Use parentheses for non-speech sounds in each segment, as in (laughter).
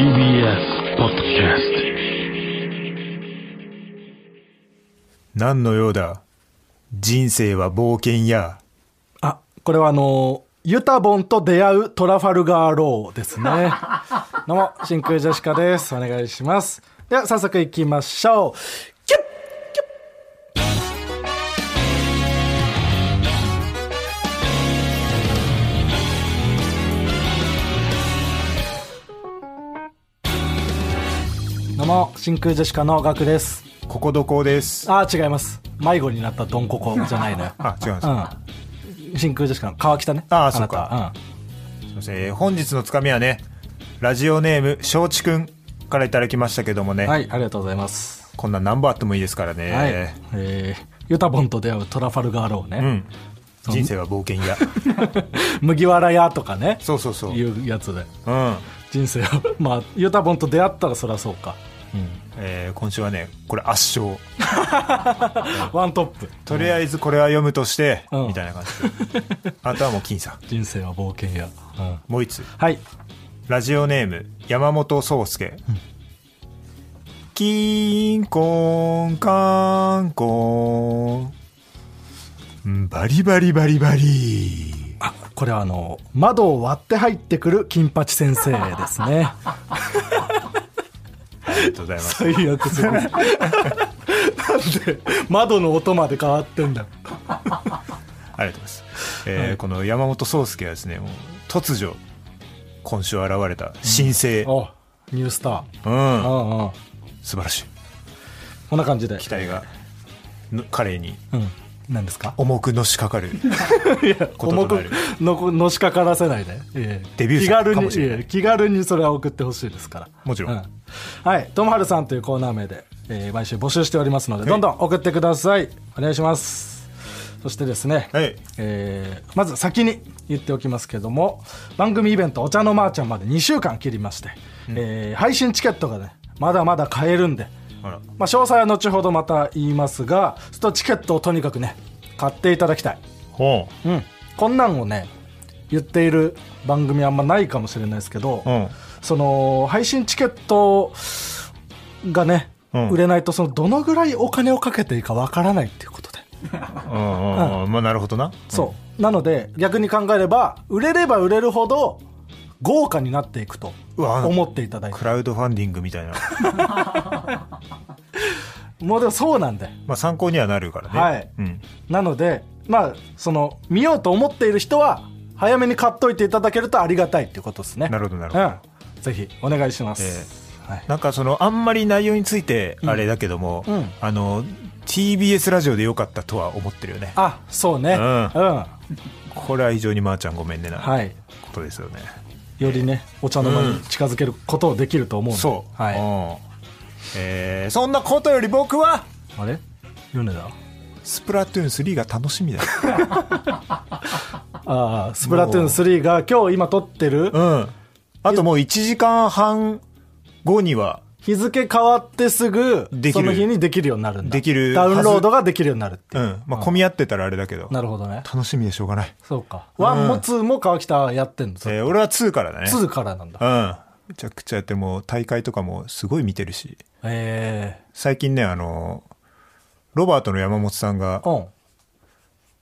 TBS ポッドキャス何のようだ？人生は冒険やあ、これはあのーユタボンと出会うトラファルガーローですね。(laughs) どうも、真空ジェシカです。お願いします。では、早速行きましょう。キュッどうも、真空ジェシカのガクです。ここどこですあー、違います。迷子になったドンココじゃないのよ。(laughs) あ違うんですか、うん。真空ジェシカの川北ね。あーそうかすいませんえー本日のつかみはねラジオネーム松竹くんからいただきましたけどもね、うん。はい、ありがとうございます。こんなん何本あってもいいですからね、はい。えー、ユタボンと出会うトラファルガーローね。うん人生は冒険や (laughs) 麦わら屋とかね。そうそうそう、いうやつで。うん人生は、まあ、ユタボンと出会ったらそりゃそうか。えー今週はねこれ圧勝 (laughs) ワントップ。とりあえずこれは読むとして、うんみたいな感じであとはもう僅差 (laughs) 人生は冒険や。うん。もう一つはい。ラジオネーム山本壮介、キンコンカンコンバリバリバリバリあ、これはあの、窓を割って入ってくる金八先生ですね。(laughs) ありがとうございます最悪すぎる。なんで、窓の音まで変わってんだよ。(laughs) ありがとうございます、えーこの山本壮介はですね突如今週現れた新星、おニュースター。うんうんうん。素晴らしいこんな感じで。期待がの彼にうん。何ですか？重くのしかかる (laughs) いや、重くののしかからせないで。ええデビュー気作かもしれない気軽にそれは送ってほしいですから。もちろんうはい。ともはるさんというコーナー名で、えー毎週募集しておりますので、どんどん送ってください。お願いします。そしてですね、はいえーまず先に言っておきますけども、番組イベントお茶のまーちゃんまで2週間切りまして、えー配信チケットがね、まだまだ買えるんで、まあ、詳細は後ほどまた言いますが、ちょっとチケットをとにかくね、買っていただきたい。ほう。ん、こんなんをね言っている番組あんまないかもしれないですけど、ううん。その配信チケットがね、うん。売れないとそのどのぐらいお金をかけていいかわからないっていうことで、うんまあなるほどな。そう。なので逆に考えれば売れれば売れるほど豪華になっていくと思っていただいて。クラウドファンディングみたいな。(laughs) もうでもそうなんで。まあ参考にはなるからね。はい。うん、なのでまあその見ようと思っている人は早めに買っといていただけるとありがたいっていうことですね。なるほどなるほど、うん、ぜひお願いします、はい、なんかそのあんまり内容についてあれだけども、うん。あの TBS ラジオでよかったとは思ってるよね。あそうね。うん。うん、これは非常にまーちゃんごめんねな、はい。ことですよねよりねお茶の間に近づけることをできると思うんで、そう、はい、うん。えーそんなことより僕はあれ？米田？スプラトゥーン3が楽しみだよ。(laughs) ああスプラトゥーン3が今日今撮ってる。うん。あともう1時間半後には日付変わってすぐその日にできるようになるんだ。できるダウンロードができるようになるっていう、うん。まあ混み合ってたらあれだけど、なるほどね。楽しみでしょうがない、そうか。1も2も川北やってんの、えー俺は2からだね。2からなんだ。うん。めちゃくちゃやってもう大会とかもすごい見てるし。え最近ねあのロバートの山本さんが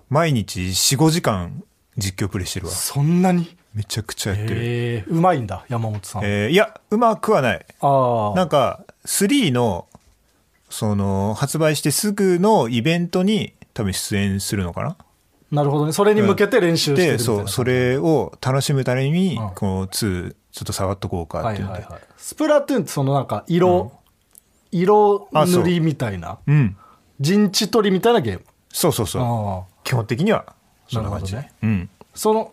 毎日45時間実況プレイしてるわ。そんなに？めちゃくちゃやってる、ええうまいんだ山本さん、えーいやうまくはない。ああなんか3のその発売してすぐのイベントに多分出演するのかな？なるほどね。それに向けて練習してるみでたいなそうそれを楽しむためにうん。この2ちょっと触っとこうかっていうんで、はいはいはい。スプラトゥーンってそのなんか色、色あそう。塗りみたいな？うん。陣地取りみたいなゲーム？そうそうそう。基本的にはそんな感じ。なるほうん。その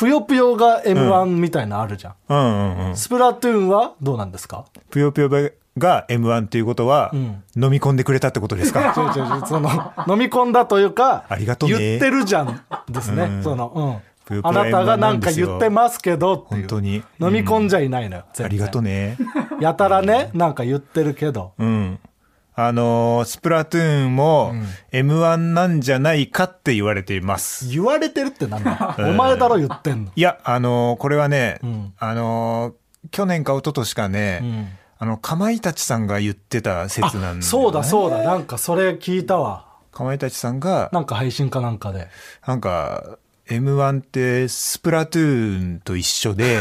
ぷよぷよが m 1みたいなのあるじゃん、うんうんうん。スプラトゥーンはどうなんですか？ぷよぷよが M1 っていうことは、ん。飲み込んでくれたってことですか？(laughs) 違う違う違う。その飲み込んだというかありがとうね。言ってるじゃんですね、うん。そのうん。ぷよぷよあなたがなんか言ってますけど本当に。飲み込んじゃいないのよ、全然ありがとね。やたらねなんか言ってるけど。うんあのースプラトゥーンも M1 なんじゃないかって言われています。言われてるってなんだ？(laughs) お前だろ言ってんの？いや、あのーこれはね、ん。あのー去年か一昨年かね、うん。あの、かまいたちさんが言ってた説なんだよ、ね。そうだそうだ。なんかそれ聞いたわ。かまいたちさんが、なんか配信かなんかで。なんか、M1 ってスプラトゥーンと一緒で、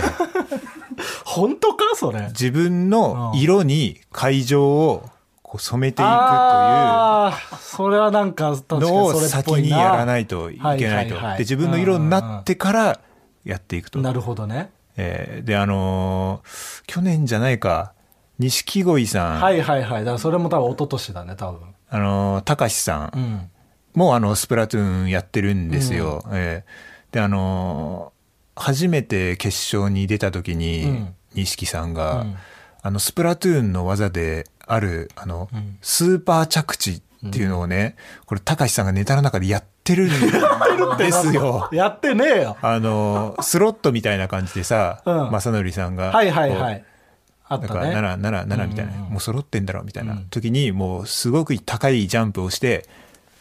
(laughs) 本当か？それ。自分の色に会場をこう染めていくというそれはなんか確かにのを先にやらないといけないと。で、自分の色になってからやっていくと。なるほどね。えーで、あのー去年じゃないか、錦鯉さん、はいはいはい。だからそれも多分一昨年だね多分。あのー、たかしさうん。んもあの、スプラトゥーンやってるんですよ。えーで、あのー初めて決勝に出た時うにん、錦、さんが、うん。あの、スプラトゥーンの技である、あの、ん。スーパー着地っていうのをね、これ、たかしさんがネタの中でやってるんですよ。(laughs) やってねえよ。あの、スロットみたいな感じでさ、うん。正則さんが、はいはいはこいあっう。なんか、たね7、7、7みたいな、うん。うんうんもう揃ってんだろ、みたいなうん。時に、もう、すごく高いジャンプをして、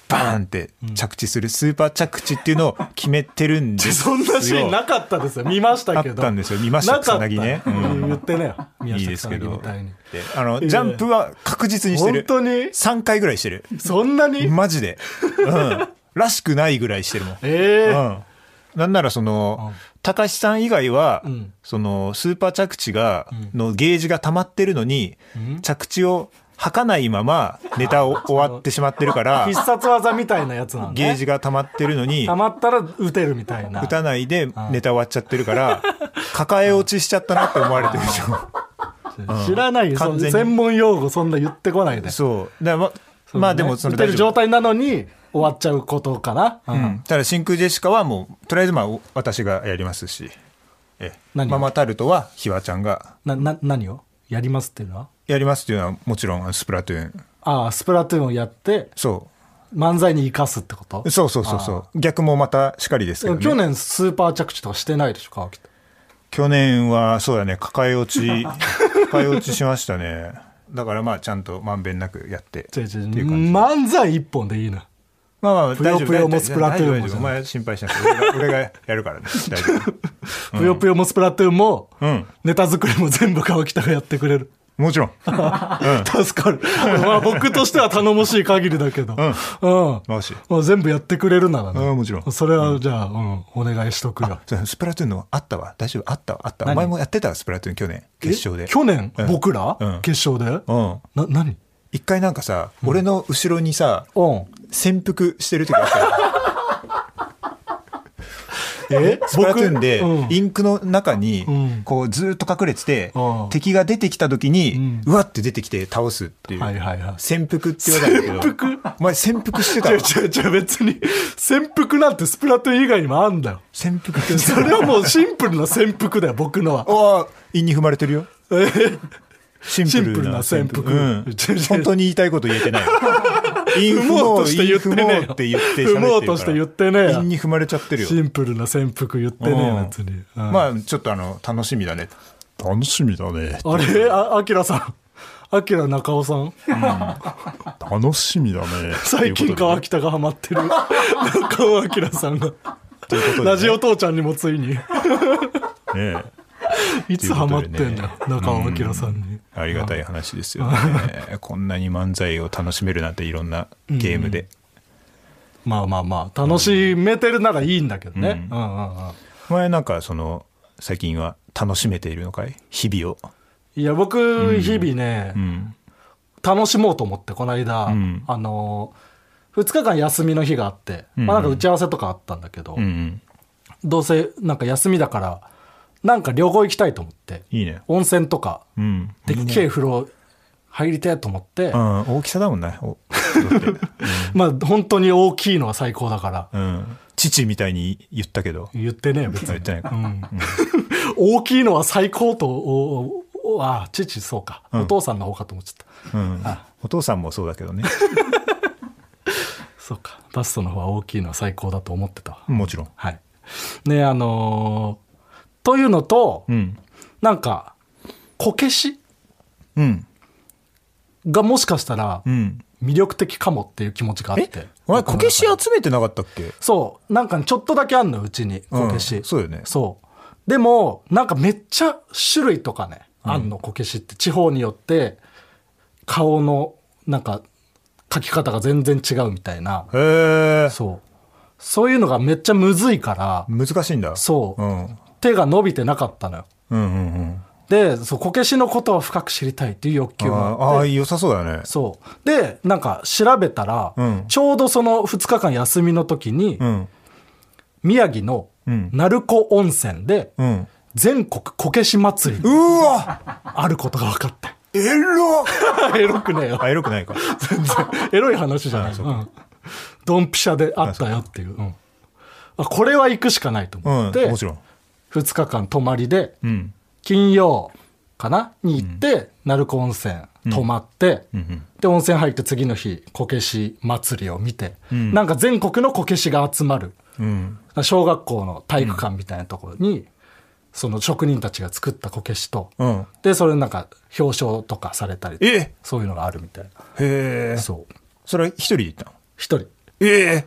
バーンって着地するスーパー着地っていうのを決めてるんですよ。(laughs) そんなシーンなかったですよ。見ましたけど。あったんですよ。見ました草薙ね。うん。言ってね。いい下ですけど。あの、ジャンプは確実にしてる。本当に？3回ぐらいしてる。そんなに？マジで。うん。らしくないぐらいしてるもん。ええ。うん。なんならその、高橋さん以外は、うん。その、スーパー着地が、のゲージが溜まってるのに、ん。着地を吐かないままネタを終わってしまってるから、(laughs) 必殺技みたいなやつなんゲージが溜まってるのに溜、まったら打てるみたいな。打たないでネタ終わっちゃってるから、抱え落ちしちゃったなって思われてるでしょ。(laughs) 知らないよ。そ完全に。専門用語そんな言ってこないで。そう。だままあでもその打てる。状態なのに終わっちゃうことかな、ううん。ん、ただ真空ジェシカはもうとりあえずまあお私がやりますし、えママタルトはひわちゃんが。なな何を？やりますっていうのは？やりますっていうのはもちろんスプラトゥーン。ああスプラトゥーンをやってそ漫才に生かすってこと？うそうそうそう。そう逆もまたしかりですけど、ね、去年スーパー着地とかしてないでしょ川北去年はそうだね。抱え落ち (laughs) 抱え落ちしましたね。だからまあちゃんとまんべんなくやってっていう漫才一本でいいな。まあまあぷよぷよも大丈夫。スプラトゥーンも。大丈夫。大丈夫。お前心配しなくて。俺がやるからね。(laughs) 大丈夫。ぷよぷよもスプラトゥーンも、うん。ネタ作りも全部川北がやってくれるもちろん。助かる。まあ僕としては頼もしい限りだけど。うん、マジもう全部やってくれるならね。うんもちろん。それはじゃあ、うん、お願いしとくよ。スプラトゥーンのあったわ。大丈夫？あった？わあった。何？お前もやってた？スプラトゥーン去年。決勝で。え去年、うん。僕ら、うん。決勝で、うん。な何？一回なんかさ、俺の後ろにさうん。潜伏してる時あったよえ？(laughs) スプラトゥーンでインクの中にうん。こうずーっと隠れてて、うん。敵が出てきた時に、うわって出てきて倒すっていう、はいはいはい。潜伏って言わないんだけど。お前潜伏してた違うわ違う違う別に潜伏なんてスプラトゥーン以外にもあんだよ。潜伏ってそれはもうシンプルな潜伏だよ僕のは。(laughs) ああ陰に踏まれてるよ。え？シンプルな潜伏シンプルな潜伏。うん、(laughs) 本当に言いたいこと言えてない陰踏もうとして言ってねえ踏もうって言って踏もうとして言ってねえよ。陰に踏まれちゃってるよ。シンプルな潜伏言ってねえうん別に、うん。まあちょっとあの楽しみだね。楽しみだね。あれ？あアキラさん。アキラ中尾さん。楽しみだね。最近川北がハマってる。(laughs) 中尾明さんが。ラジオ父ちゃんにもついに。ねえ (laughs) いつハマってんだ中尾明さんに。ありがたい話ですよね。(laughs) こんなに漫才を楽しめるなんていろんなゲームで、まあまあまあ楽しめてるならいいんだけどね、うん。うんうん前なんかその最近は楽しめているのかい？日々を。いや僕日々ね、うん。楽しもうと思ってこの間、ん。あの2日間休みの日があって、まあ、なんか打ち合わせとかあったんだけど、うんうん。どうせなんか休みだからなんか旅行行きたいと思って。いいね。温泉とか。うん。でっけえ風呂入りたいと思って、うん大きさだもんね。おだってまあ本当に大きいのは最高だから。うん。父みたいに言ったけど。言ってねえ別に。言ってないか、(laughs) 大きいのは最高とおおあ父そうか、お父さんの方かと思っちゃった。うん。あ。お父さんもそうだけどね。(laughs) そうか。バストの方は大きいのは最高だと思ってたわ。もちろん。はい。ねあのーというのと、うん。なんかこけしうん。がもしかしたらうん。魅力的かもっていう気持ちがあっえ？てお前こけし集めてなかったっけ？そう。なんかねちょっとだけあんのようちに。こけし、うんそうよね。そう。でも、なんかめっちゃ種類とかね、あんのこけしって。地方によって顔のなんか描き方が全然違うみたいな。へえ。そう。そういうのがめっちゃむずいから、難しいんだ。そう、うん。手が伸びてなかったのよ。うんうんうん。で、そう、こけしのことを深く知りたいっていう欲求があって。あ良さそうだね。そう。で、なんか調べたら、うんちょうどその2日間休みの時に、うん。宮城のうん鳴子温泉で、うん。全国こけし祭りうわあることが分かって。エロ (laughs) エロくねえよ。あ、エロくないか。全然。エロい話じゃない。うん。ドンピシャであったよっていう。うんあこれは行くしかないとうん、思って、もちろん。2日間泊まりで、うん。金曜かな？に行って、鳴子温泉泊まって、うんで、温泉入って次の日、こけし祭りを見て、んなんか全国のこけしが集まる、うん。小学校の体育館みたいなところに、その職人たちが作ったこけしと、うん。で、それなんか表彰とかされたり、え？そういうのがあるみたいな。へえ。そう。それは一人で行ったの？一人。ええ。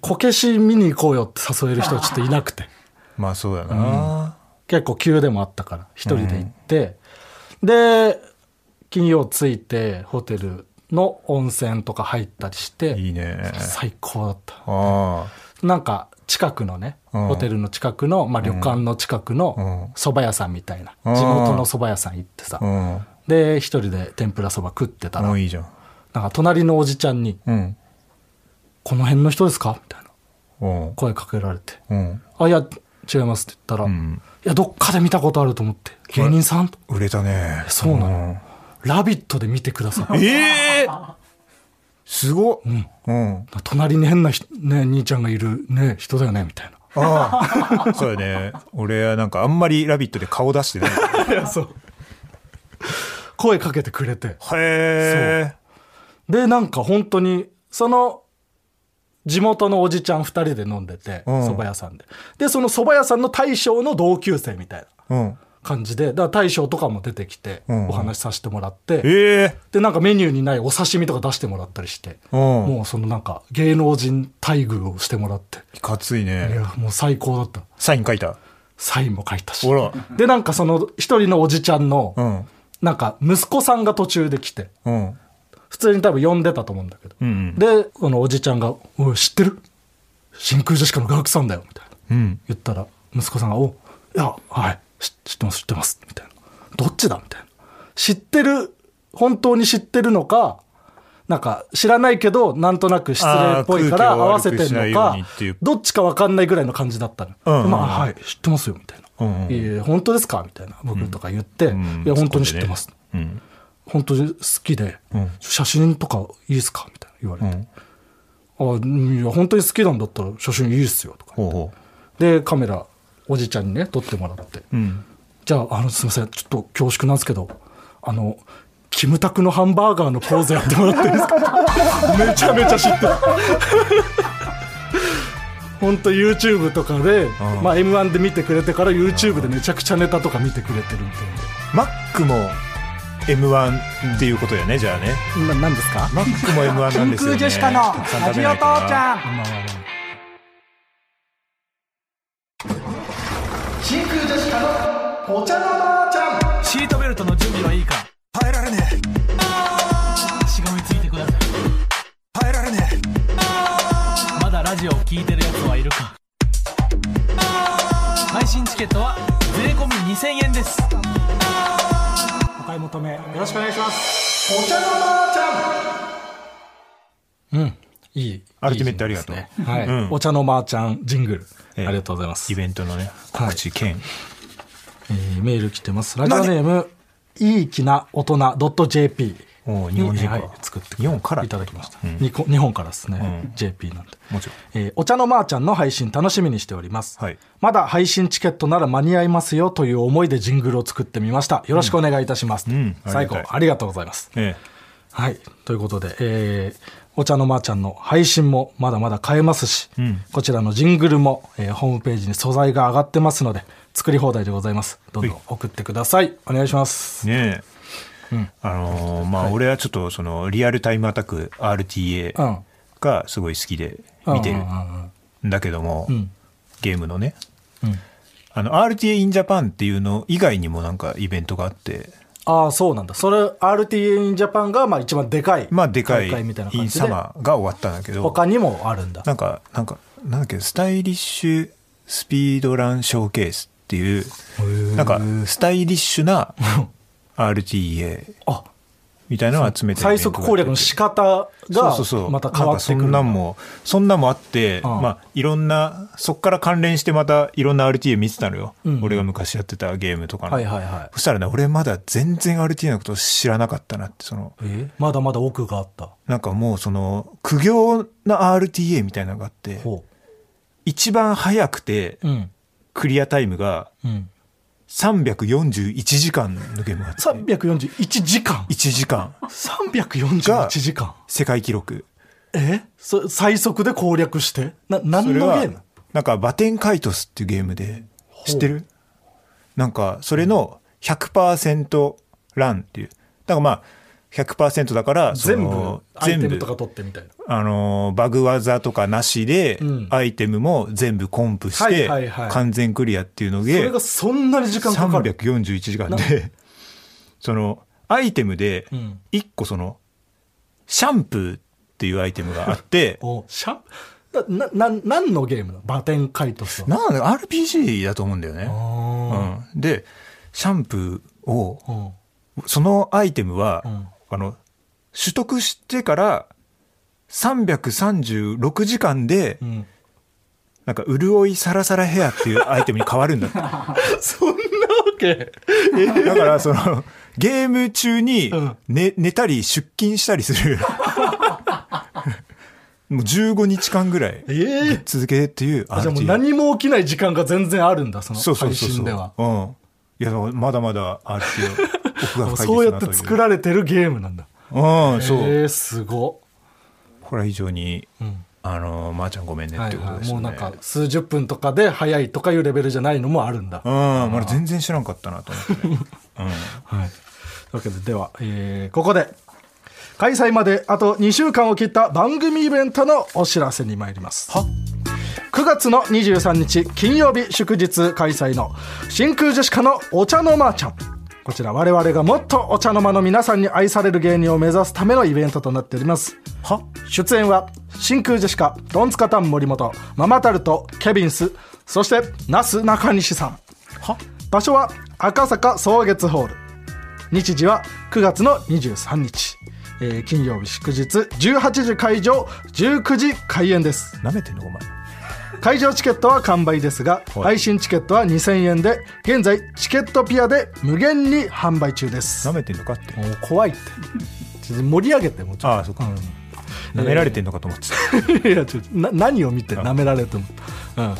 こけし見に行こうよって誘える人ちょっといなくて。まあそうだな。結構急でもあったから、一人で行って、で、金曜着いて、ホテルの温泉とか入ったりして、いいね。最高だった。あなんか、近くのね、うんホテルの近くの、まあ旅館の近くのうん蕎麦屋さんみたいな、うん地元の蕎麦屋さん行ってさ。で、一人で天ぷら蕎麦食ってたら、いいじゃん。なんか隣のおじちゃんに、うん。この辺の人ですか？みたいなうん。声かけられて、うん。あ、いや、違いますって言ったら、んいや、どっかで見たことあると思って、芸人さん？と、売れたね。そうなのラビットで見てください。ええ (laughs) すごっ。うん。うん。隣に変な人ね、兄ちゃんがいるね、人だよね、みたいな。ああ。そうだね。俺はなんかあんまりラビットで顔出してない。いや、そう。声かけてくれて。へえ。で、なんか本当に、その、地元のおじちゃん二人で飲んでて、うん蕎麦屋さんで。で、その蕎麦屋さんの大将の同級生みたいなうん。感じで、だから大将とかも出てきて、うんお話しさせてもらって、ええ。で、なんかメニューにないお刺身とか出してもらったりして、うん。もうそのなんか芸能人待遇をしてもらって、いかついいね。や、もう最高だった。サイン書いた？サインも書いたしほ。ら。で、なんかその一人のおじちゃんの、うん。なんか息子さんが途中で来て、うん。普通に多分呼んでたと思うんだけど。うんうん。で、このおじちゃんが、おい、知ってる？真空ジェシカのガクさんだよ、みたいな。うん。言ったら、息子さんが、お、いや、はい、知知ってます、知ってます、みたいな。どっちだ？みたいな。知ってる、本当に知ってるのか、なんか知らないけど、なんとなく失礼っぽいから合わせてん悪くしないようのかどっちかわかんないぐらいの感じだったの。うんうんうんまあ、はい、知ってますよ、みたいな。うんうんいやいや本当ですか？みたいな。僕とか言って、うんいや、本当に知ってます。うん。本当に好きで、うん写真とかいいですか？みたいな言われて。うん。あうんいや本当に好きなんだったら写真いいっすよとかほうほでカメラおじちゃんにね撮ってもらって。う。うん。じゃああのすいません。ちょっと恐縮なんですけどあのキムタクのハンバーガーのポーズやってもらっていいですか？(laughs) めちゃめちゃ知ってる。(laughs) 本当 YouTube とかで、ん。まあ、m 1で見てくれてから YouTube でめちゃくちゃネタとか見てくれてるみマックも M1 っていうことよね、じゃあね。なな何ですか？マックも M1 なんですよね。真空ジェシカのラジオ父ちゃん真空ジェシカのお茶のまーちゃん。シートベルトの準備はいいか。耐えられねしがみついてください。え。耐えられねまだラジオを聞いてるやつはいるか。配信チケットは税込み2000円です。お買い求め。よろしくお願いします。お茶のまーちゃん。うん。いい。アルティメットありがとう。はい、うん。お茶のまーちゃんジングル、ええ。ありがとうございます。イベントのね、告知兼。えーメール来てます。ラジオネーム、いいきな大人 .jp 日本人かはい、作って日本からいただきました。うん日本からですね、うん JP なんで。もちろん。えーお茶のまーちゃんの配信楽しみにしております、はいまだ配信チケットなら間に合いますよという思いでジングルを作ってみましたよろしくお願いいたします、うん最後ありがとうございますえはい。ということで、えーお茶のまーちゃんの配信もまだまだ買えますし、んこちらのジングルも、えーホームページに素材が上がってますので、作り放題でございます。どんどん送ってください。お願いします。え。ねえ。あのーまあ、俺はちょっとそのリアルタイムアタック RTA うん。がすごい好きで見てる。うんだけども、ん。ゲームのね、うん。あの RTA in Japan っていうの以外にもなんかイベントがあって。ああそうなんだ。それ RTA in Japan がまあ一番でかいまあでかい大会みたいなイン感じで。サマーが終わったんだけど。他にもあるんだ。なんかなんかなんだっけスタイリッシュスピードランショーケースっていうなんかスタイリッシュな (laughs) RTA あみたいなのを集めてる最速攻略の仕方がそうそうそう。また変わってくるそんなんもそんなんもあって、うん。まあいろんなそっから関連してまたいろんな RTA 見てたのよ、うん俺が昔やってたゲームとかの、はいはいはい。そしたらね俺まだ全然 RTA のこと知らなかったなってその。え？まだまだ奥があった。なんかもうその苦行な RTA みたいなのがあってほ一番早くてクリアタイムがうん341時間のゲームがあって。341時間？1時間。341時間？世界記録。え？そ最速で攻略して？な何のゲーム？なんかバテンカイトスっていうゲームで。知ってる？なんかそれの100%ランっていう。だからまあ100%だからそ全部のアイテ全部ムとか取ってみたいな。あのバグ技とかなしでうん。アイテムも全部コンプしはいてはいはい。完全クリアっていうのそでれがそんなに時間かかる。341時間で (laughs) そのアイテムでうん。1個そのシャンプーっていうアイテムがあって (laughs) おシャななな何のゲームなのバテンカイトスはなんだ RPG だと思うんだよね。あうん、でシャンプーをそのアイテムは、うんあの取得してから336時間で、うん。なんか潤いサラサラヘアっていうアイテムに変わるんだって。(laughs) そんなわけ？だからそのゲーム中にうん。寝寝たり出勤したりする。(laughs) もう15日間ぐらいえ？え続けっていうあじゃあもう何も起きない時間が全然あるんだそのそうそう配そうそう。信ではうん。いやまだまだすなそうやって作られてるゲームなんだ。ううんそう、えー、すご。これは非常にっ、うん。あのまー、ちゃんごめんねはいってことですね、はい、もうなんか数十分とかで早いとかいうレベルじゃないのもあるんだ、うんまだ全然知らんかったなと思って、ね、うん。(laughs) はい、というわけででは、えーここで開催まであと2週間を切った番組イベントのお知らせに参ります。は9月の23日金曜日祝日開催の真空ジェシカのお茶の間ちゃんこちら我々がもっとお茶の間の皆さんに愛される芸人を目指すためのイベントとなっております。は？出演は真空ジェシカドンツカタン森本ママタルトケビンスそしてなすなかにしさん。は？場所は赤坂草月ホール。日時は9月の23日、えー金曜日祝日18時会場19時開演です。なめてんのお前会場チケットは完売ですがはい。配信チケットは2000円で現在チケットピアで無限に販売中です。なめてんのかって。もう怖いって。ちょっと盛り上げてもうちょっああそっか、なめられてんのかと思ってた、と (laughs) いやちょっとな何を見て舐められても。うん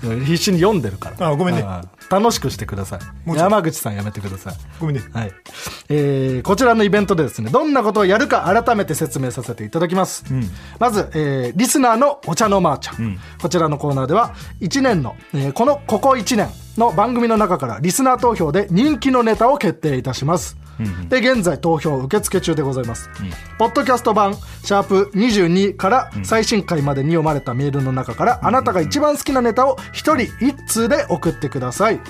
必死に読んでるから。あごめんね。あ楽しくしてください。山口さんやめてください。ごめんね。はい。えーこちらのイベントでですねどんなことをやるか改めて説明させていただきます、ん。まず、えーリスナーのお茶のまーちゃん、んこちらのコーナーでは1年の、えーこのここ1年の番組の中からリスナー投票で人気のネタを決定いたします、で現在投票受付中でございます、ポッドキャスト版シャープ22から最新回までに読まれたメールの中からあなたが一番好きなネタを1人1通で送ってください。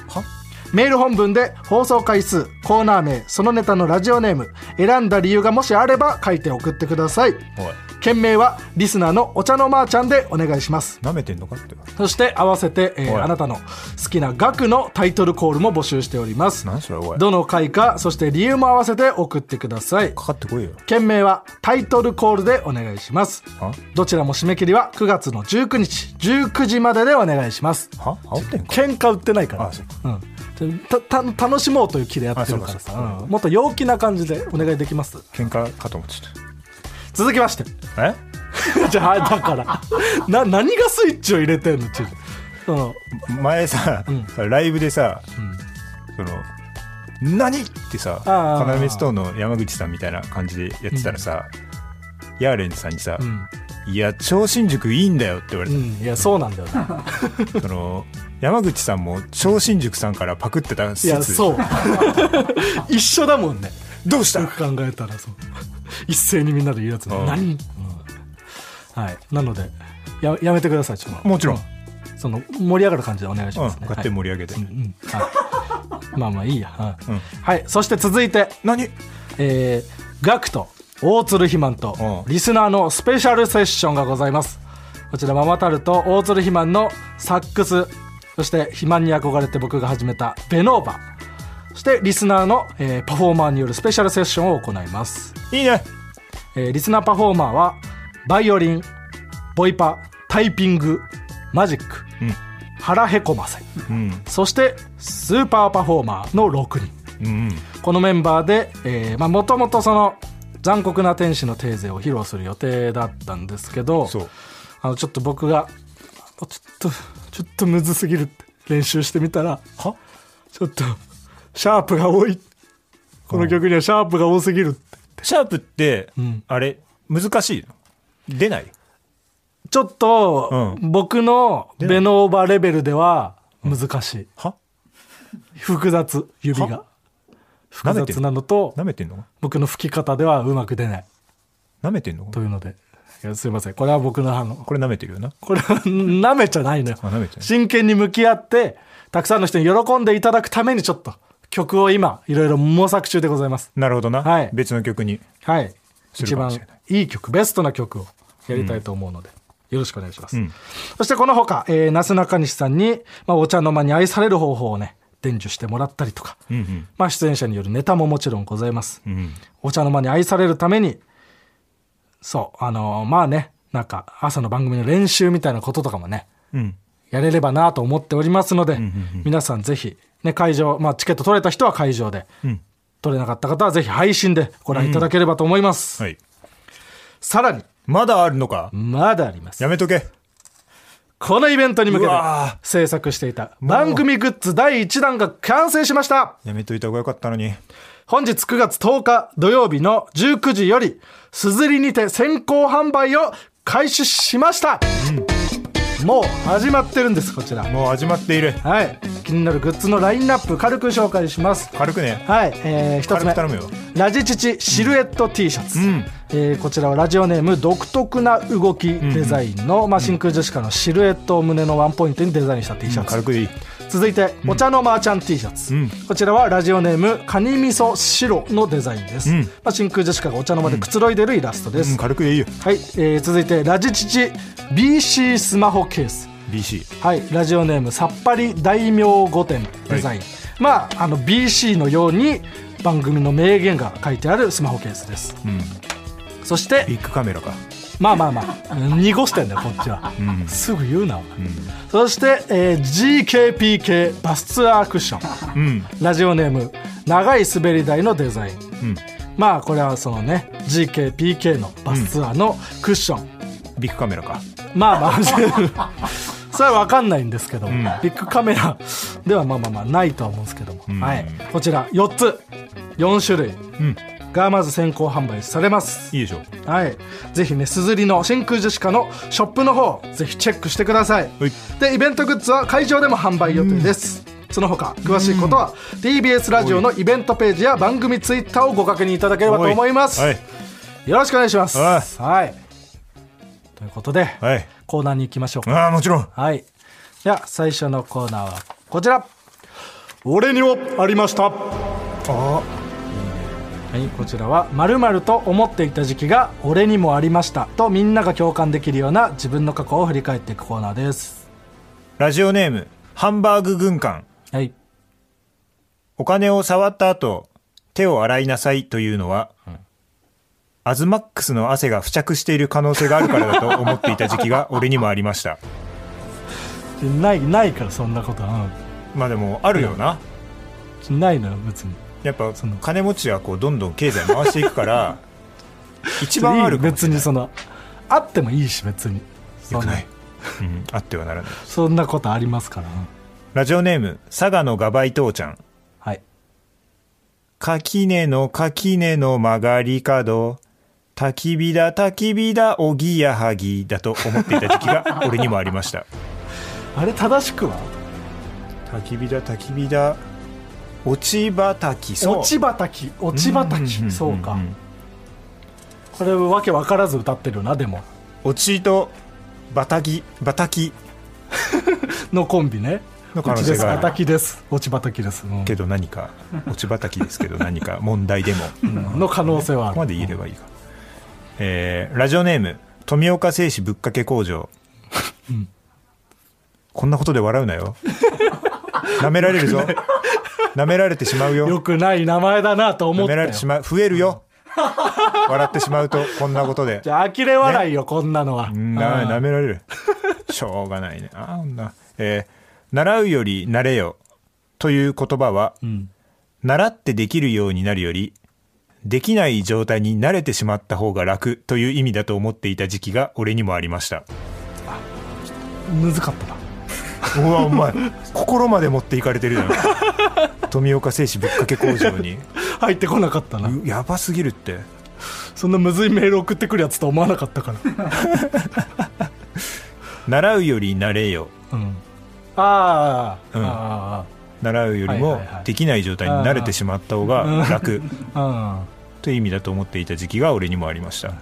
メール本文で放送回数コーナー名そのネタのラジオネーム選んだ理由がもしあれば書いて送ってください件名はリスナーのお茶のまーちゃんでお願いします。なめてんのかって。そして合わせて、えーあなたの好きな額のタイトルコールも募集しております。何それおい。どの回かそして理由も合わせて送ってください。かかってこいよ。件名はタイトルコールでお願いします。は？どちらも締め切りは9月の19日19時まででお願いします。は？煽ってんか喧嘩売ってないから。あそう。うん、たた楽しもうという気でやってるからさ。うん。もっと陽気な感じでお願いできます？喧嘩かと思ってち続きまして。ゃったじゃあだから。な何がスイッチを入れてんの？ちそのえ前さ、ライブでさ、その何ってさ要ストーンの山口さんみたいな感じでやってたらさ、ヤーレンズさんにさ、ん。いや超新塾いいんだよって言われた、うん。いやそうなんだよな。(laughs) その山口さんも超新塾さんからパクってたいや説そう。(laughs) 一緒だもんねどうした？よく考えたらそう。(laughs) 一斉にみんなで言うやつうん。何、うん。はい。なのでややめてくださいちょっと。もちろん。その盛り上がる感じでお願いしますね、うん、勝手に盛り上げて、はい。うん。はい。まあまあいいや、うん。うん。はい。そして続いて。何？えー、ガクと大鶴ひまんとうん。リスナーのスペシャルセッションがございます。こちらママタルと大鶴ひまんのサックス。そして肥満に憧れて僕が始めたベノーバそしてリスナーの、えーパフォーマーによるスペシャルセッションを行います、いいね。えーリスナーパフォーマーはバイオリンボイパタイピングマジック、うん。腹へこませ。うん。そしてスーパーパフォーマーの6人うん。このメンバーで、えーまあ、もともとその残酷な天使のテーゼを披露する予定だったんですけど、そう。あの、ちょっと僕が、あちょっと、ちょっとむずすぎるって練習してみたら、は？ちょっと、シャープが多い。この曲にはシャープが多すぎる。シャープって、ん。あれ難しいの？出ない？ちょっと、う僕のベノーバレベルでは難しい。は？複雑、指が。複雑なのと、舐めてんの？僕の吹き方ではうまく出ない。舐めてんの？というので。いやすいません。これは僕のあの、これ舐めてるよな。これは舐めちゃないのよ。真剣に向き合ってたくさんの人に喜んでいただくためにちょっと曲を今いろいろ模索中でございます。なるほどな、はい。別の曲に。はい。する一番かもしれない。いい曲ベストな曲をやりたいと思うので、よろしくお願いします、ん。そしてこの他、えー、なすなかにしさんに、まあ、お茶の間に愛される方法をね伝授してもらったりとか、うんまあ、出演者によるネタももちろんございます、お茶の間に愛されるために、そう、あのーまあね、なんか朝の番組の練習みたいなこととかもね、うん。やれればなと思っておりますので、んうん。皆さんぜひ、ね、会場、まあチケット取れた人は会場で、うん。取れなかった方はぜひ配信でご覧いただければと思います。はい。さらに、まだあるのか？まだあります。や。めとけ。このイベントに向けて制作していた番組グッズ第1弾が完成しました。やめといた方がよかったのに。本日9月10日土曜日の19時より、すずりにて先行販売を開始しました、もう始まってるんです、こちら。もう始まっている。はい。気になるグッズのラインナップ軽く紹介します。軽くね。はい。えー、一つ目。頼むよ。ラジチチシルエット T シャツ。ん。えーこちらはラジオネーム独特な動きデザインの、まあ、真空ジェシカのシルエットを胸のワンポイントにデザインした T シャツ。軽くでいい。続いて、お茶のマーチャン T シャツ、ん。こちらはラジオネームカニ味噌白のデザインです、ん。まあ、真空ジェシカがお茶の間でくつろいでるイラストです、うん。軽くでいいよ。はい、えー続いてラジチチ BC スマホケース BC はいラジオネームさっぱり大名御殿デザイン、まああの BC のように番組の名言が書いてあるスマホケースです。うん。そしてビッグカメラか。まあまあまあ濁してんだよ (laughs) こっちは、ん。すぐ言うなお前、そして、えー GKPK バスツアークッション。うん。ラジオネーム長い滑り台のデザイン、うん。まあこれはそのね GKPK のバスツアーのクッション、ビッグカメラか。まあまあ (laughs) (laughs) それは分かんないんですけども、ん。ビッグカメラ (laughs) ではまあまあまあないとは思うんですけども、ん。はい、こちら4つ。4種類。うん。がまず先行販売されます。いいでしょはい、ぜひねすずりの真空ジェシカのショップの方ぜひチェックしてください。はい。でイベントグッズは会場でも販売予定です。その他詳しいことは TBS ラジオのイベントページや番組ツイッターをご確認いただければと思います、はい。よろしくお願いします。ははい。ということで、はいコーナーに行きましょうか。ああもちろん。はい。では最初のコーナーはこちら。俺にもありました。あはい、こちらは〇〇と思っていた時期が俺にもありました。とみんなが共感できるような自分の過去を振り返っていくコーナーです。ラジオネームハンバーグ軍艦。はい。お金を触った後手を洗いなさいというのは、アズマックスの汗が付着している可能性があるからだと思っていた時期が (laughs) 俺にもありましたない、ないからそんなことは。まあでもあるよな、うんないのよ、別に。やっぱその金持ちはこうどんどん経済回していくから (laughs) 一番ある別にその、あってもいいし、別に。よくないうん、あってはならないそんなことありますから。ラジオネーム佐賀のガバイ父ちゃんはい。垣根の垣根の曲がり角焚き火だ焚き火だおぎやはぎだと思っていた時期が (laughs) 俺にもありました。あれ正しくは？焚き火だ焚き火だ落ち葉焚きそう。落ち葉たき、落ち葉たき。そうか。これわけわからず歌ってるよな、でも。落ちとバタギバタキのコンビね。の可能性がです。畑です。落ち畑です、うん。けど何か落ち畑ですけど何か問題でも。(laughs) うん。の可能性はある。ここまで言えればいいか、えーラジオネーム富岡製紙ぶっかけ工場、こんなことで笑うなよ。舐められるぞ。舐められてしまうよ。よくない名前だなと思舐ったよめられてしまう。増えるよ。笑ってしまうとこんなことで。(laughs) じゃあ呆れ笑いよ、こんなのは。うん。な舐められる。しょうがないね。あんなえー習うより慣れよという言葉は、ん。習ってできるようになるよりできない状態に慣れてしまった方が楽という意味だと思っていた時期が俺にもありました。むずかったな。うわお前心まで持っていかれてるじゃん。(laughs) 富岡製紙ぶっかけ工場に。入ってこなかったな。うやばすぎるって。そんなむずいメール送ってくるやつと思わなかったから、(laughs) 習うより慣れよ。うん、あー、うん。あ習うよりもはいはいはい。できない状態に慣れてしまった方が楽。という意味だと思っていた時期が俺にもありました。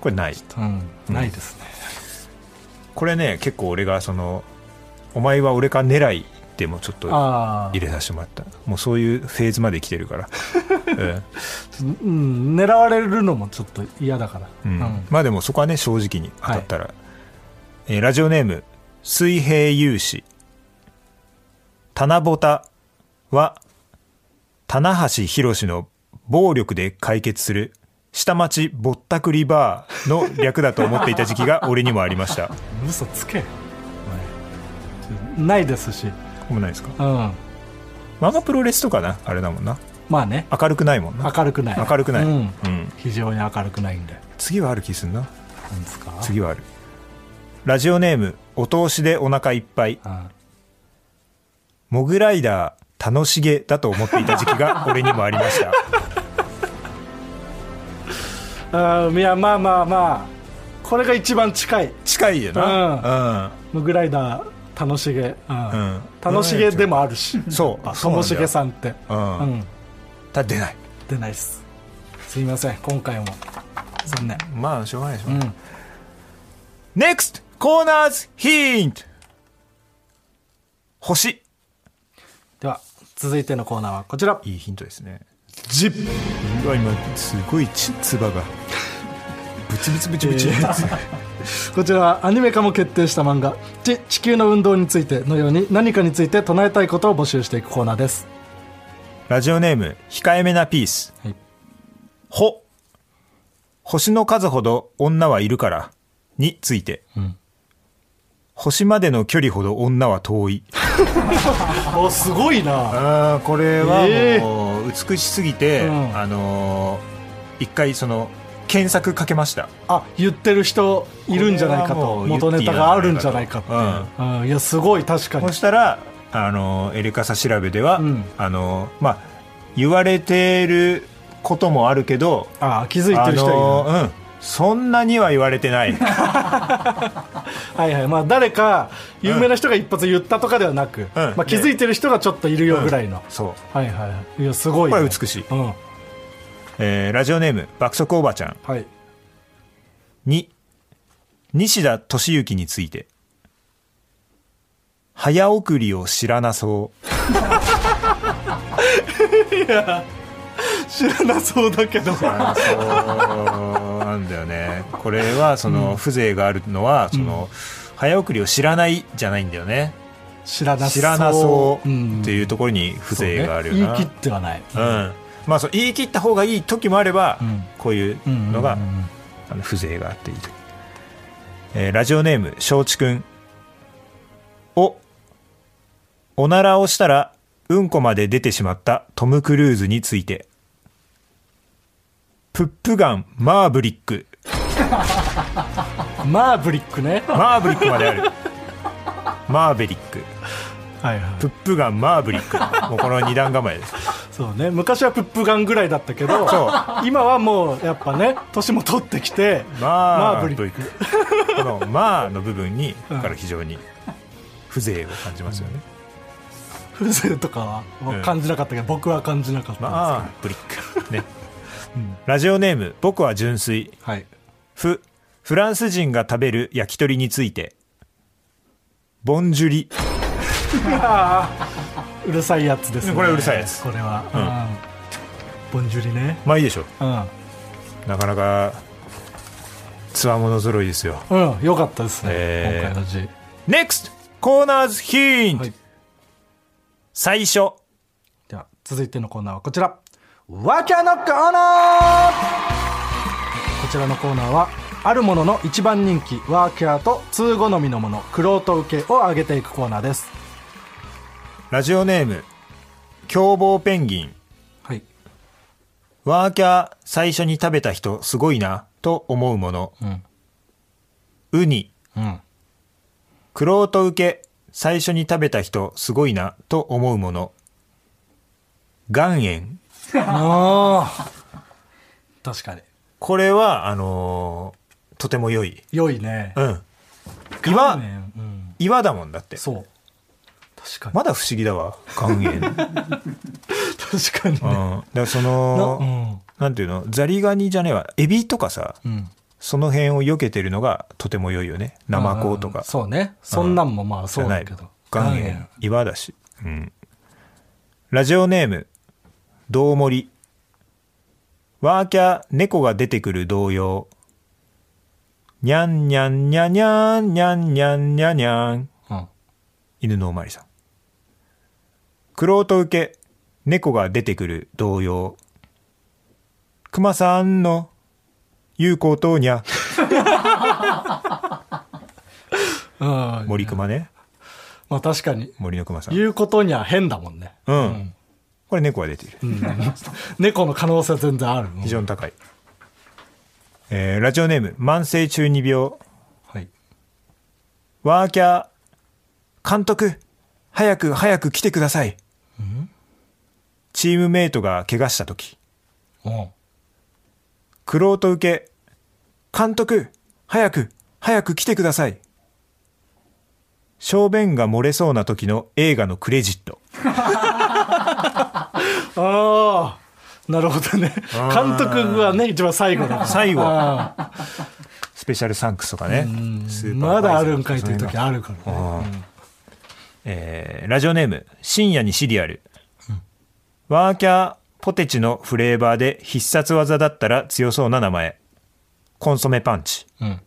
これない。ー、うん、ないですね。これね結構俺がそのお前は俺か狙いでもちょっとあ入れさせてもらった。もうそういうフェーズまで来てるから、(laughs) うん。狙われるのもちょっと嫌だから、うん。まあでもそこはね正直に当たったら、えーラジオネーム水平有志棚ぼたは棚橋宏の暴力で解決する下町ぼったくりバーの略だと思っていた時期が俺にもありました。(laughs) 嘘つけ。ないですし、もないですか？うん、マガプロレスとかなあれだもんな。まあね。明るくないもんな。明るくない。明るくない、うん。うん。非常に明るくないんで。次はある気すんな。なんですか？次はある。ラジオネームお通しでお腹いっぱい。あモグライダー楽しげだと思っていた時期が (laughs) 俺にもありました。あーいやまあまあまあこれが一番近い。近いよな。ムグライダー楽しげ、うん。うん。楽しげでもあるし。うん。そう。ともしげさんって。うん、うん。だ出ない。出ないっす。すいません。今回も。残念。まあしょうがないでしょう、うん、NEXT コーナーズヒント。星続いてのコーナーはこちら。いいヒントですね。ジップ。うわ今すごいちつばが。ブツブツブチブチ、(laughs) こちらはアニメ化も決定した漫画「地地球の運動について」のように何かについて唱えたいことを募集していくコーナーです。ラジオネーム控えめなピース、はい。ほ。星の数ほど女はいるから。について、ん。星までの距離ほど女は遠い (laughs) おすごいな。ああこれはえもう美しすぎて、うん。あのー一回その検索かけました。あ言ってる人いるんじゃないかと。元ネタがあるんじゃないかっていう、うん。いやすごい確かに。そしたらあのーエレカサ調べでは、うん。あのーまあ言われてることもあるけどあ気づいてる人いる、あのーうんそんなには言われてない。(laughs) はいはい。まあ誰か有名な人が一発言ったとかではなく、まあ、気づいてる人がちょっといるよぐらいの、そう。はいはいはい。いやすごいこねれ美しい、うん。えーラジオネーム爆速おばちゃん。はい。に西田敏行について。早送りを知らなそう。(laughs) 知らなそうだけど。そう。なんだよね。これはその風情があるのはその、早送りを知らないじゃないんだよね。知らなそう。知らなそううんっていうところに風情があるよな、そうね。言い切ってはない、うん。まあそう言い切った方がいい時もあれば、うん。こういうのが、風情があっていいと、えーラジオネーム松竹くん。おおならをしたらうんこまで出てしまったトム・クルーズについてプップガンマーブリック。(laughs) マーブリックね。マーブリックまである。マーベリック。はいはい。プップガンマーブリック。もうこの二段構えです。そうね。昔はプップガンぐらいだったけど今はもうやっぱね年も取ってきてマーブリック。この「マー」の部分にだから非常に風情を感じますよね、風情とかは感じなかったけど、僕は感じなかったんですけど、マーブリック。ね、ラジオネーム僕は純粋。はい。フフランス人が食べる焼き鳥について。ボンジュリ。(laughs) うるさいやつですね。これうるさいやつ。これは、うん。ボンジュリね。まあいいでしょ。うん。なかなかつわもの揃いですよ。うんよかったですね、えー。今回の字。NEXT コーナーズヒント、はい。最初。では続いてのコーナーはこちらワキャのコーナー。こちらのコーナーはあるものの一番人気ワーキャーと通好みのものクロート受けを上げていくコーナーです。ラジオネーム凶暴ペンギン。はい。ワーキャー最初に食べた人すごいなと思うもの、ん。ウニ。うん。クロート受け最初に食べた人すごいなと思うもの。岩塩ああ確かに。これはあのーとても良い。良いね。うん。岩ねうん、岩だもんだって。そう。確かに、まだ不思議だわ岩塩。(laughs) うん。だか確かにねらそなのうん。なんていうの？ザリガニじゃねえわ。エビとかさうん。その辺を避けてるのがとても良いよね。ナマコとか。そうね。そんなんもまあそうだけど。岩塩岩だし、うん、ラジオネームどうもり。ワーキャー猫が出てくる童謡。にゃんにゃんにゃにゃんにゃんにゃんにゃにゃんうん。犬のおまわりさん。クロート受け猫が出てくる童謡。熊さんの言うことにゃ。(laughs) うん森熊ね。まあ確かに。森の熊さん。言うことには変だもんね。うん、これ猫が出ている。(laughs) 猫の可能性は全然ある。非常に高い、えーラジオネーム慢性中二病。はい。ワーキャー監督早く早く来てください。チームメイトが怪我した時。う。んクロート受け監督早く早く来てください。小便が漏れそうな時の映画のクレジット (laughs) (laughs) ああなるほどね。監督がね一番最後だ最後。あスペシャルサンクスとかね。まだあるんかいという時あるからね。えーラジオネーム深夜にシリアル、ワーキャーポテチのフレーバーで必殺技だったら強そうな名前。コンソメパンチ。うん。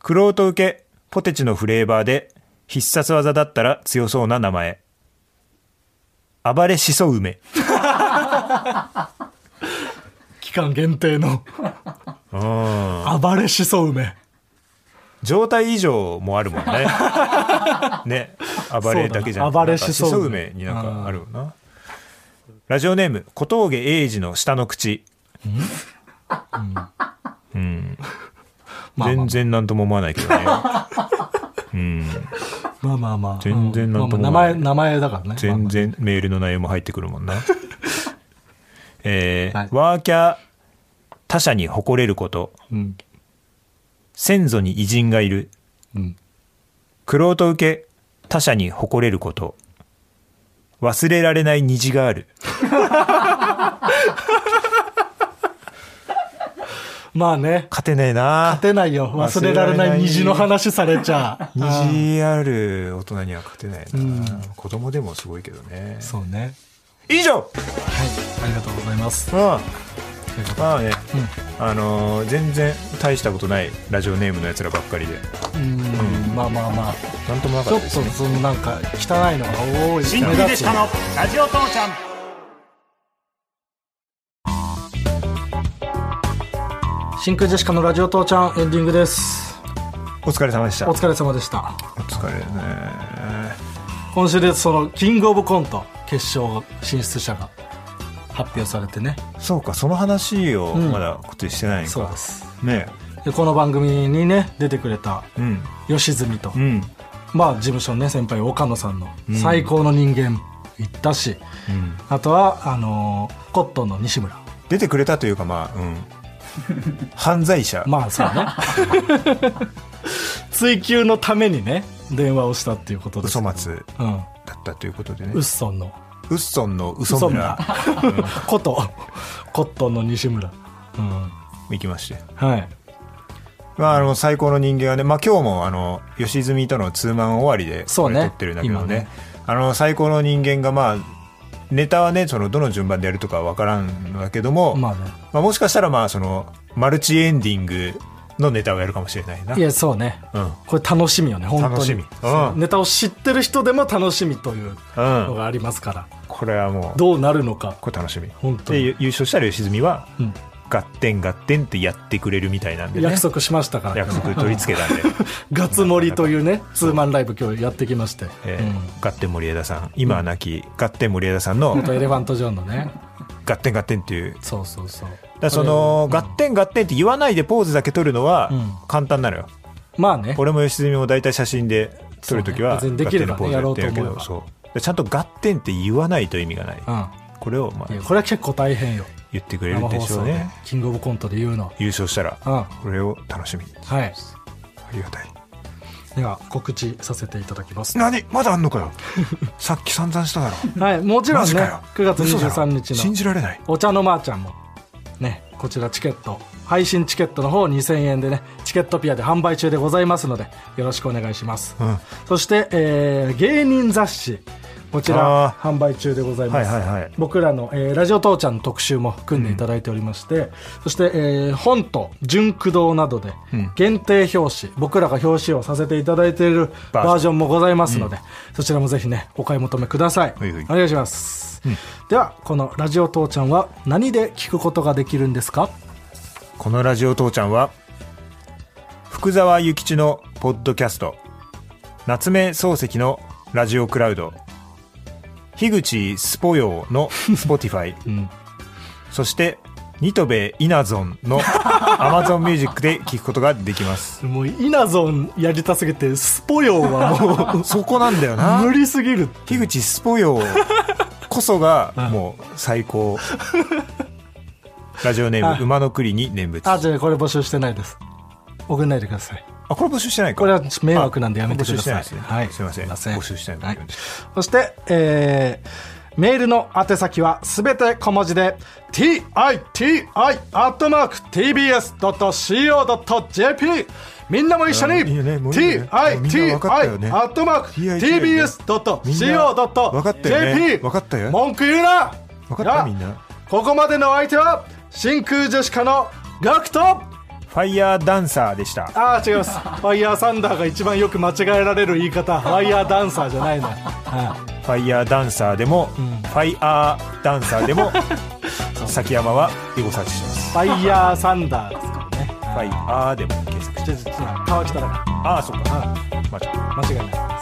クロート受けポテチのフレーバーで必殺技だったら強そうな名前暴れしそ梅。(laughs) 期間限定の。うん。暴れしそ梅。状態異常もあるもんね。(laughs) ね。暴れだけじゃなくて暴れしそ梅。になんかあるよな。ラジオネーム小峠英二の下の口。うん、まあまあ。全然なんとも思わないけどね (laughs) うん。まあまあまあ。全然なんともまあまあ名前名前だからね。全然メールの内容も入ってくるもんな。(laughs) えーはい。ワーキャー他者に誇れること。うん。先祖に偉人がいる。うん。ク受け他者に誇れること。忘れられない虹がある (laughs) まあね。勝てねえな。勝てないよ。忘れられない虹の話されちゃ (laughs) 虹ある大人には勝てないな、子供でもすごいけどね。そうね。以上。はい。ありがとうございます。うん。まあね、あのー全然大したことないラジオネームのやつらばっかりで。うん。まあまあまあ。なんともなちょっとかったですね。そのなんか汚いのが多い。新規でしたの。ラジオ父ちゃん真空ジェシカのラジオ父ちゃんエンディングです。お疲れ様でした。お疲れ様でした。お疲れね。今週でそのキングオブコント決勝進出者が発表されてね。そうかその話をん。まだこっちしてないんか、そうです。ね。でこの番組にね出てくれたうん。吉住と、うん。まあ事務所のね先輩岡野さんの最高の人間行ったし、うん。あとはあのーコットンの西村。出てくれたというかまあうん犯罪者、まあそうね。(laughs) 追求のためにね電話をしたっていうことです嘘けど。松。うん。だったということでね。ウッソンの。ウッソンの嘘嘘村。村 (laughs) ことコットンの西村。うん。行きまして。はい。まあ、あの最高の人間はね、まあ、今日もあの吉住とのツーマン終わりでそうね。これ撮ってるんだけどね。今ね。あの最高の人間がまあネタはねそのどの順番でやるとかは分からんのだけども、まあね。まあ、もしかしたらまあそのマルチエンディングのネタをやるかもしれないな。いやそうね、うん。これ楽しみよね本当に。楽しみ。うん。ネタを知ってる人でも楽しみといううん、のがありますから、これはもうどうなるのか。これ楽しみ。本当に。優勝したら吉住はうんガッテンガッテンってやってくれるみたいなんでね。約束しましたから。約束取り付けたんで。(laughs) ガツ盛りというねツーマンライブ今日やってきまして、えーうん。ガッテン森枝さん。今は亡きガッテン森枝さんの元エレファントジョンのね。ガッテンガッテンっていう。そうそうそう。だその、ガッテンガッテンって言わないでポーズだけ撮るのはうん。簡単なのよ、まあね。俺も吉住も大体写真で撮るときはね。ガッテンのポーズやってるけどそう。でちゃんとガッテンって言わないと意味がない、うんこれをまあこれは結構大変よ。言ってくれるでしょうね。キングオブコントで言うの。優勝したらうん。これを楽しみに。はい。ありがたい。では告知させていただきます。何？まだあんのかよ。(laughs) さっき散々しただろ。はいもちろんね。マジかよ。9月嘘だろ。23日信のじられない。お茶のまーちゃんも。ねこちらチケット。配信チケットの方2000円でねチケットピアで販売中でございますのでよろしくお願いします、うん。そして、えー芸人雑誌こちらあ販売中でございます、はいはいはい。僕らの、えーラジオ父ちゃんの特集も組んでいただいておりまして、そして、えー本と純駆動などでうん。限定表紙、僕らが表紙をさせていただいているバージョン。もございますので、そちらもぜひねお買い求めください、はいはい。お願いします、ではこのラジオ父ちゃんは何で聞くことができるんですか？このラジオ父ちゃんは福沢諭吉のポッドキャスト夏目漱石のラジオクラウド樋口スポヨーのスポティファイ、(laughs) ん。そしてニトベイナゾンのアマゾンミュージックで聞くことができます。(laughs) もうイナゾンやりたすぎてスポヨーはも (laughs) そこなんだような。無理すぎる樋口スポヨーこそがもう最高。ラジオネーあ。ム馬の栗に念仏。あじゃあこれ募集してないです。送んないでくださいあこれ募集してないか。これは迷惑なんでやめてください。募集してないね。はいすいません。すい。ません募集してない。のはい。そして、えーメールの宛先はすべて小文字で titi.tbs.co.jp みんなも一緒にあいいよね。もういいよね。もうみんな分かったよね。titi.tbs.co.jp 分かったよ文句言うな。分かったみんな。ここまでの相手は真空ジェシカのガクトファイヤーダンサーでした。ああ違います。ファイヤーサンダーが一番よく間違えられる言い方。ファイヤーダンサーじゃないの。よ、はファイヤーダンサーでも、ファイアーダンサーでも (laughs) 崎山はエゴサーチしてます。い、ファイヤーサンダーですからね。ファイアーでも検索して。川北だかああそっか。まあちょっとら間違いない